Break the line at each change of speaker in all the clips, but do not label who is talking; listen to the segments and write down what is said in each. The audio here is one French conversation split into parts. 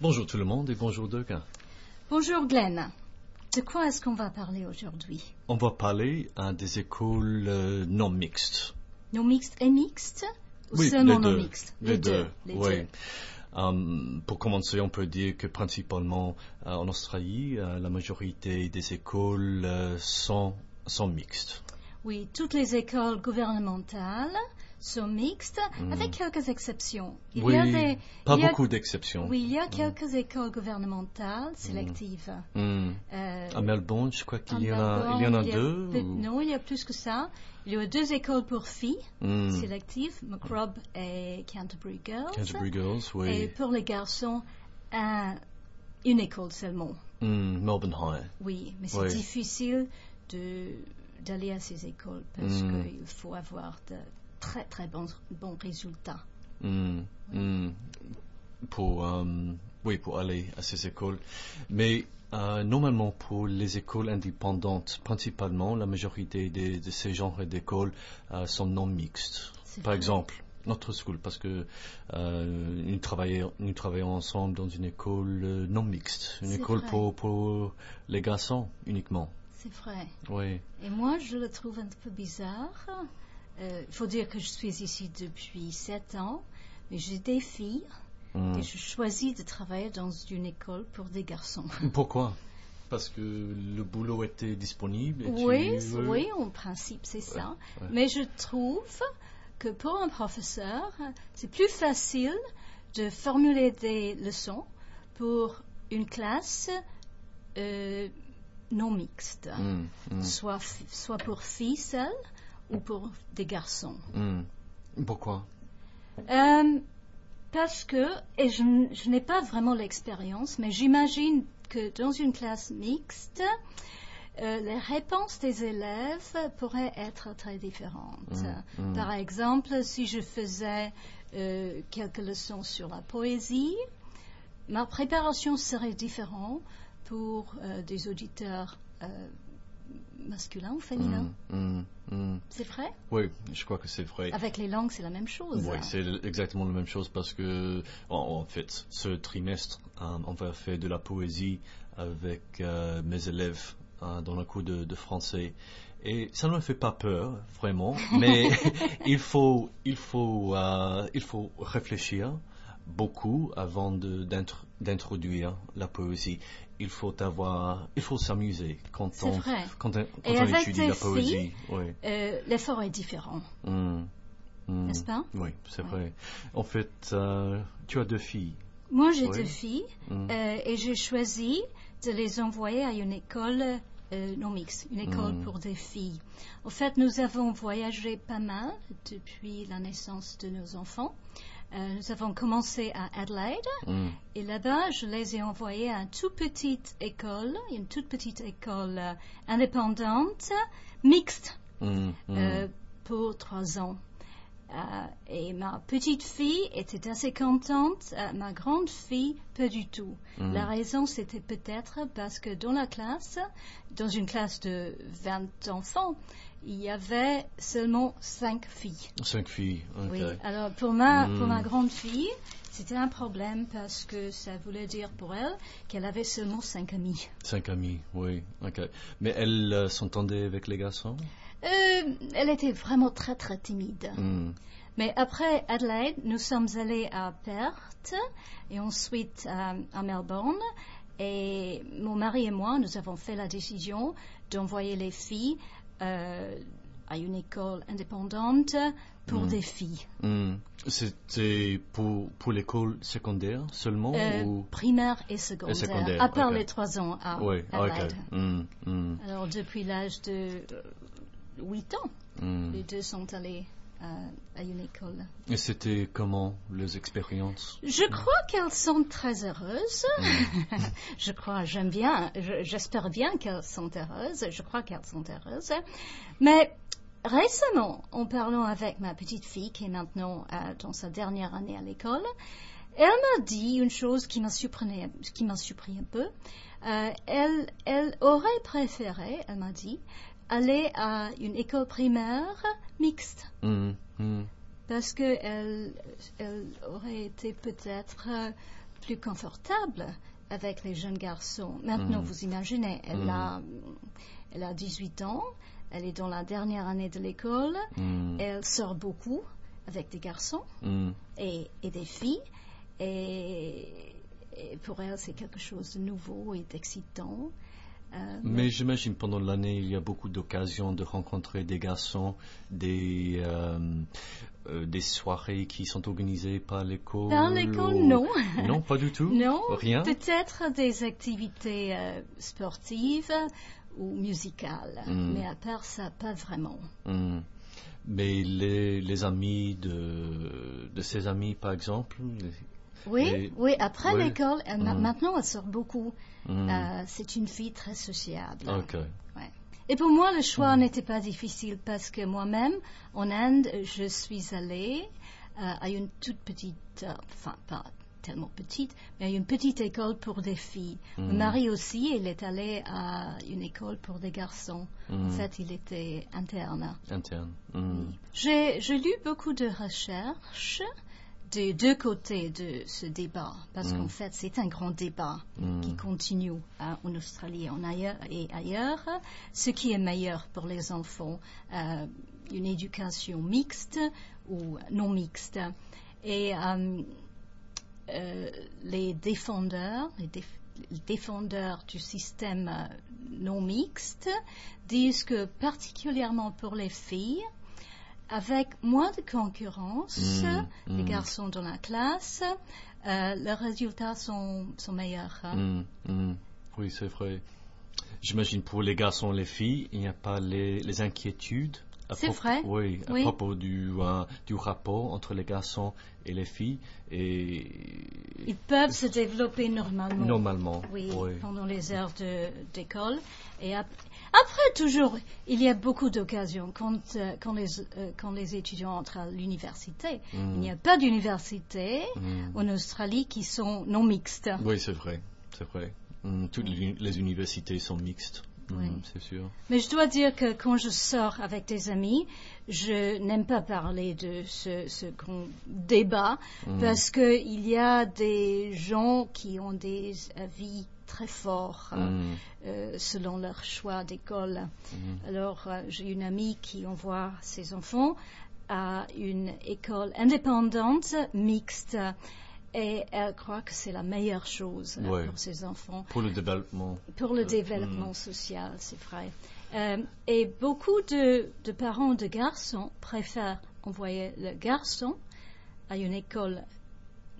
Bonjour tout le monde et bonjour Duncan.
Bonjour Glenn. De quoi est-ce qu'on va parler aujourd'hui?
On va parler à des écoles euh, non mixtes.
Non mixtes et mixtes? Ou
Oui,
seulement non mixtes?
Les deux,
les
oui.
deux.
Hum, pour commencer, on peut dire que principalement euh, en Australie, euh, la majorité des écoles sont, sont mixtes.
Oui, toutes les écoles gouvernementales sont mixtes,
Mm.
avec quelques exceptions. Il
oui,
y a des,
pas
il y a-
beaucoup d'exceptions.
Oui, il y a quelques écoles gouvernementales sélectives.
Hum.
Euh,
À Melbourne, je crois qu'il y, en a, il y en a
Melbourne,
deux. ou-
Non, il y a plus que ça. Il y a deux écoles pour filles sélectives, Macrob et Canterbury Girls.
Canterbury Girls,
Et pour les garçons, un- une école seulement.
Melbourne High.
Oui, mais c'est
Oui.
difficile de d'aller à ces écoles parce qu'il faut avoir de très très bons, bons résultats.
Hmm, hmm. Pour, euh, oui, pour aller à ces écoles. Mais euh, normalement, pour les écoles indépendantes, principalement, la majorité de, ces genres d'écoles euh, sont non mixtes. Par
vrai.
exemple, notre school, parce que euh, nous, travaillons, nous travaillons ensemble dans une école non mixte, une école pour, pour les garçons uniquement.
C'est vrai.
Oui.
Et moi, je le trouve un peu bizarre. Euh, Il faut dire que je suis ici depuis sept ans, mais j'ai des filles
Hmm.
et je choisis de travailler dans une école pour des garçons.
Pourquoi? Parce que le boulot était disponible. et
Oui, oui, en principe, c'est ça.
ouais.
Mais je trouve que pour un professeur, c'est plus facile de formuler des leçons pour une classe euh, non mixte,
Hmm, hmm.
soit, soit pour filles seules ou pour des garçons.
Hmm. Pourquoi?
Euh, parce que, et je, n'ai pas vraiment l'expérience, mais j'imagine que dans une classe mixte, euh, les réponses des élèves pourraient être très différentes.
Mm, mm.
Par exemple, si je faisais euh, quelques leçons sur la poésie, ma préparation serait différente pour euh, des auditeurs masculins ou féminins.
Hmm, hmm, hmm.
C'est vrai?
Oui, je crois que c'est vrai.
Avec les langues, c'est la même chose.
Oui, c'est exactement la même chose parce que, en, en fait, ce trimestre, euh, on va faire de la poésie avec euh, mes élèves euh, dans le cours de, de français. Et ça ne me fait pas peur, vraiment, mais il faut, il faut, euh, il faut réfléchir beaucoup avant d'introduire la poésie. Il faut avoir, il faut s'amuser quand
C'est
on,
vrai.
quand quand on étudie la poésie. Oui.
Euh, L'effort est différent,
Hmm. Hmm.
n'est-ce pas?
Oui, c'est
Ouais.
vrai. En fait, euh, tu as deux filles.
Moi, j'ai
Oui.
deux filles
Mm.
euh, et j'ai choisi de les envoyer à une école euh, non mixte, une école pour des filles. En fait, nous avons voyagé pas mal depuis la naissance de nos enfants. Euh, nous avons commencé à Adelaide
Hmm.
et là-bas, je les ai envoyés à une toute petite école, une toute petite école euh, indépendante, mixte,
Hmm. Hmm.
euh, pour trois ans. Euh, et ma petite fille était assez contente, euh, ma grande fille, pas du tout.
Mm.
La raison, c'était peut-être parce que dans la classe, dans une classe de 20 enfants, il y avait seulement cinq filles.
Cinq filles. ok.
Oui. Alors pour ma, pour ma grande fille, c'était un problème parce que ça voulait dire pour elle qu'elle avait seulement cinq amis.
Cinq amis, oui. ok. Mais elles euh, s'entendaient avec les garçons?
Euh, elle était vraiment très très timide.
Hmm.
Mais après Adelaide, nous sommes allés à Perth et ensuite à Melbourne. Et mon mari et moi, nous avons fait la décision d'envoyer les filles euh, à une école indépendante pour
Mm.
des filles.
Hmm. C'était pour, pour l'école secondaire seulement
Euh,
ou...
primaire et secondaire,
secondaire,
à part les trois ans à
Oui. Hmm, hmm,
Alors depuis l'âge de 8 ans,
hmm.
les deux sont allés euh, à une école.
Et c'était comment les expériences?
Je crois qu'elles sont très heureuses. je crois, j'aime bien, je- j'espère bien qu'elles sont heureuses. Je crois qu'elles sont heureuses. Mais récemment, en parlant avec ma petite fille qui est maintenant euh, dans sa dernière année à l'école, elle m'a dit une chose qui m'a surpris, qui m'a surpris un peu. Euh, elle, elle aurait préféré, elle m'a dit, aller à une école primaire mixte
Hmm, hmm.
parce qu'elle elle aurait été peut-être euh, plus confortable avec les jeunes garçons. Maintenant,
Mm.
vous imaginez, elle,
Mm.
a, elle a 18 ans, elle est dans la dernière année de l'école,
Mm,
elle sort beaucoup avec des garçons
mm,
et, et des filles. Et, et pour elle, c'est quelque chose de nouveau et d'excitant. Euh,
Mais j'imagine pendant l'année, il y a beaucoup d'occasions de rencontrer des garçons, des, euh, euh, des soirées qui sont organisées par l'école.
Dans l'école,
ou-
non.
Non, pas du tout.
Non,
Rien.
peut-être des activités euh, sportives ou musicales,
Mm.
mais à part ça, pas vraiment.
Hmm. Mais les, les amis de, de ses amis, par exemple.
Oui,
Et-
oui. Après l'école, ma-
Mm.
maintenant elle sort beaucoup.
hmm,
Euh, c'est une fille très sociable. Et pour moi, le choix
Mm.
n'était pas difficile parce que moi-même, en Inde, je suis allée euh, à une toute petite, euh, enfin pas tellement petite, mais à une petite école pour des filles. Mon
Mm.
mari aussi, il est allé à une école pour des garçons. En fait, il était interne.
Interne.
J'ai lu beaucoup de recherches des deux côtés de ce débat, parce
Mm.
qu'en fait, c'est un grand débat
Hmm.
qui continue hein, en Australie et, en ailleurs, et ailleurs. Ce qui est meilleur pour les enfants, euh, une éducation mixte ou non mixte. Et euh, euh, les défendeurs, les, déf- les défendeurs du système non mixte disent que particulièrement pour les filles, avec moins de concurrence,
Mm,
les
mm.
garçons dans la classe, euh, les résultats sont, sont meilleurs.
Hmm, hmm. Oui, c'est vrai. J'imagine pour les garçons et les filles, il n'y a pas les, les inquiétudes.
C'est vrai.
Oui, à
Oui.
propos du, euh, du rapport entre les garçons et les filles. Et
Ils peuvent se développer normalement.
normalement,
Oui,
oui.
pendant les heures d'école. Et après, toujours, il y a beaucoup d'occasions quand, euh, quand, euh, quand les étudiants entrent à l'université. Il n'y a pas d'université
hmm.
en Australie qui sont non mixtes.
Oui, c'est vrai, c'est vrai. Hmm, toutes les, universités sont mixtes,
Oui.
c'est sûr.
Mais je dois dire que quand je sors avec des amis, je n'aime pas parler de ce, ce grand débat parce qu'il y a des gens qui ont des avis très forts.
hmm,
euh, selon leur choix d'école.
hmm.
Alors, euh, j'ai une amie qui envoie ses enfants à une école indépendante, mixte, et elle croit que c'est la meilleure chose euh,
Ouais.
pour ses enfants,
Pour le développement.
pour le
Euh,
développement social, c'est vrai. Euh, et beaucoup de, de parents de garçons préfèrent envoyer le garçon à une école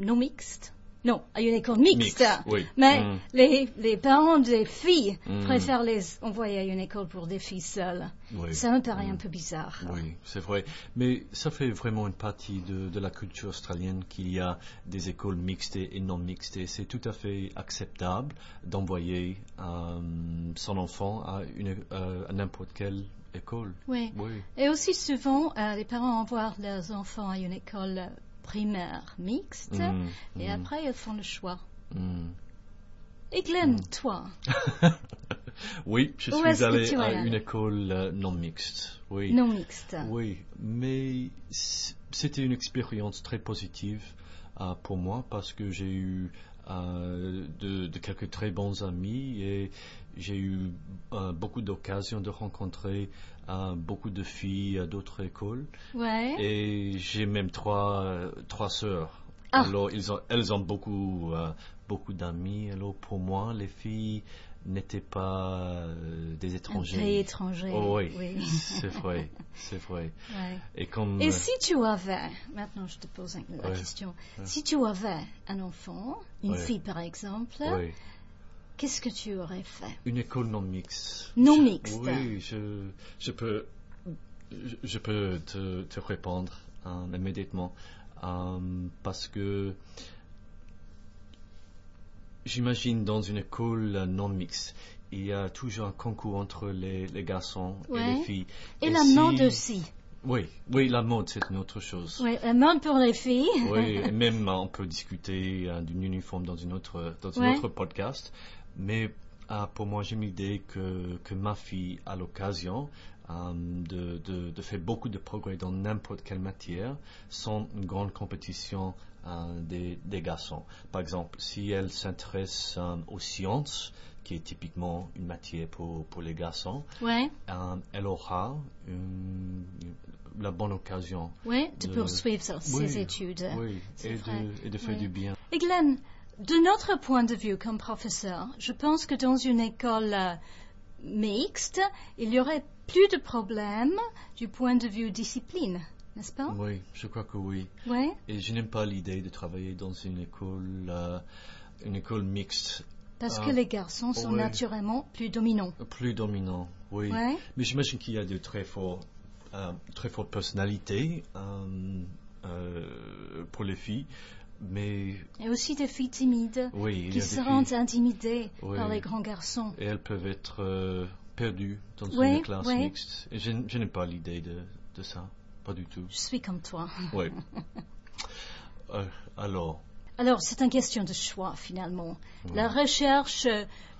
non mixte. Non, à une école mixte.
Oui.
Mais
Hmm.
les, les parents des filles
Mm.
préfèrent les envoyer à une école pour des filles seules.
Oui.
Ça me paraît
Mm.
un peu bizarre.
Oui, c'est vrai. Mais ça fait vraiment une partie de, de la culture australienne qu'il y a des écoles mixtes et non mixtes. C'est tout à fait acceptable d'envoyer euh, son enfant à, une, euh, à n'importe quelle école.
Oui.
Oui.
Et aussi souvent, euh, les parents envoient leurs enfants à une école primaire mixte
Mm,
et
mm,
après ils font le choix.
mm.
Et Glenn,
Mm.
toi,
Oui, je
Où
suis allé à une école euh, non mixte. Oui.
non mixte.
Oui, mais c'était une expérience très positive pour moi parce que j'ai eu euh, de, de quelques très bons amis et j'ai eu euh, beaucoup d'occasions de rencontrer euh, beaucoup de filles à d'autres écoles
Ouais.
et j'ai même trois, euh, trois sœurs.
Ah.
Alors ils ont, elles ont beaucoup, euh, beaucoup d'amis. Alors pour moi, les filles n'étaient pas euh, des étrangers.
pays étranger.
Oh, oui,
oui.
c'est vrai, c'est vrai.
Ouais.
Et comme
Et
euh,
si tu avais, maintenant je te pose un- la
Ouais.
question,
Ouais.
si tu avais un enfant, une fille par exemple, qu'est-ce que tu aurais fait?
Une école non mixte.
Non
Je-
mixte.
Oui, je, je peux, je, je peux te, te répondre euh, immédiatement euh, parce que j'imagine dans une école non mixte, il y a toujours un concours entre les, les garçons et les filles.
Et, la
si-
mode aussi.
Oui, oui, la mode c'est une autre chose.
Oui, la mode pour les filles.
Oui, et même on peut discuter euh, d'une uniforme dans une autre dans un
Ouais.
autre podcast. Mais euh, pour moi, j'ai l'idée que que ma fille a l'occasion de, de de faire beaucoup de progrès dans n'importe quelle matière sans une grande compétition euh, des, des garçons. Par exemple, si elle s'intéresse euh, aux sciences, qui est typiquement une matière pour, pour les garçons,
Ouais,
euh, elle aura une- la bonne occasion
ouais, de
De-
poursuivre ses
Oui,
études.
oui, et, de, et de faire
oui.
du bien.
Et Glenn, de notre point de vue comme professeur, je pense que dans une école euh, mixte, il y aurait plus de problèmes du point de vue discipline, n'est-ce pas?
Oui, je crois que oui.
Oui.
Et je n'aime pas l'idée de travailler dans une école, euh, une école mixte,
Parce
Ah,
que les garçons sont
oui.
naturellement plus dominants.
plus dominant. Oui. Mais j'imagine qu'il y a de très forts, euh, très fortes personnalités euh, pour les filles, mais
Et aussi des filles timides
oui,
qui se rendent intimidées
Oui.
par les grands garçons.
et elles peuvent être euh, perdues dans
Oui,
une classe mixte. Et je, je n'aime pas l'idée de, de ça, pas du tout.
Je suis comme toi.
Oui. Euh, alors,
Alors, c'est une question de choix, finalement. La recherche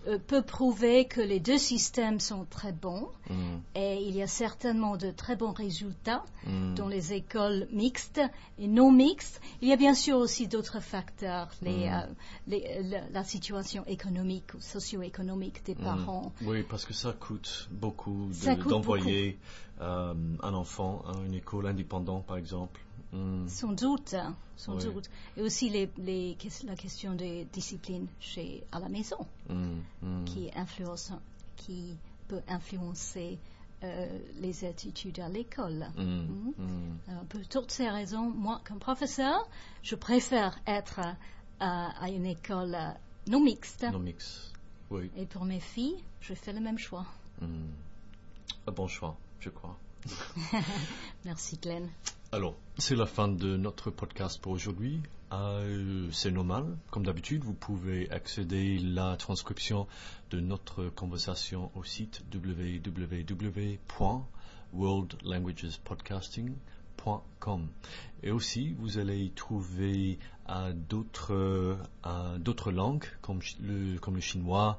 euh, peut prouver que les deux systèmes sont très bons
hum,
et il y a certainement de très bons résultats
hum,
dans les écoles mixtes et non mixtes. Il y a bien sûr aussi d'autres facteurs, les,
Mm.
euh, les- la, la situation économique ou socio-économique des parents.
Oui, parce que ça coûte beaucoup de- d'envoyer euh, un enfant à une école indépendante, par exemple. Hum,
Sans doute, hein, sans
Oui.
doute. Et aussi les, les, la question des disciplines chez, à la maison.
hum, hum.
qui influence, qui peut influencer euh, les attitudes à l'école. Pour toutes ces raisons, moi, comme professeur, je préfère être à, à une école non mixte.
Non mix. Oui.
Et pour mes filles, je fais le même choix.
Un bon choix, je crois.
Merci, Glenn.
Alors, c'est la fin de notre podcast pour aujourd'hui. Euh, c'est normal, comme d'habitude, vous pouvez accéder à la transcription de notre conversation au site www.worldlanguagespodcasting.com. Et aussi, vous allez y trouver euh, d'autres euh, langues comme le, comme le chinois,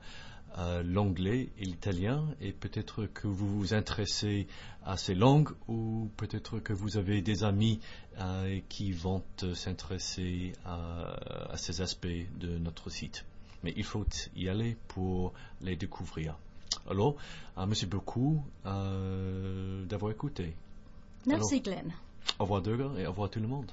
euh, l'anglais et l'italien, et peut-être que vous vous intéressez à ces langues, ou peut-être que vous avez des amis euh, qui vont euh, s'intéresser à, à ces aspects de notre site. Mais il faut y aller pour les découvrir. Alors, euh, merci beaucoup d'avoir écouté.
Merci, Glenn.
Au revoir Durga et au revoir tout le monde.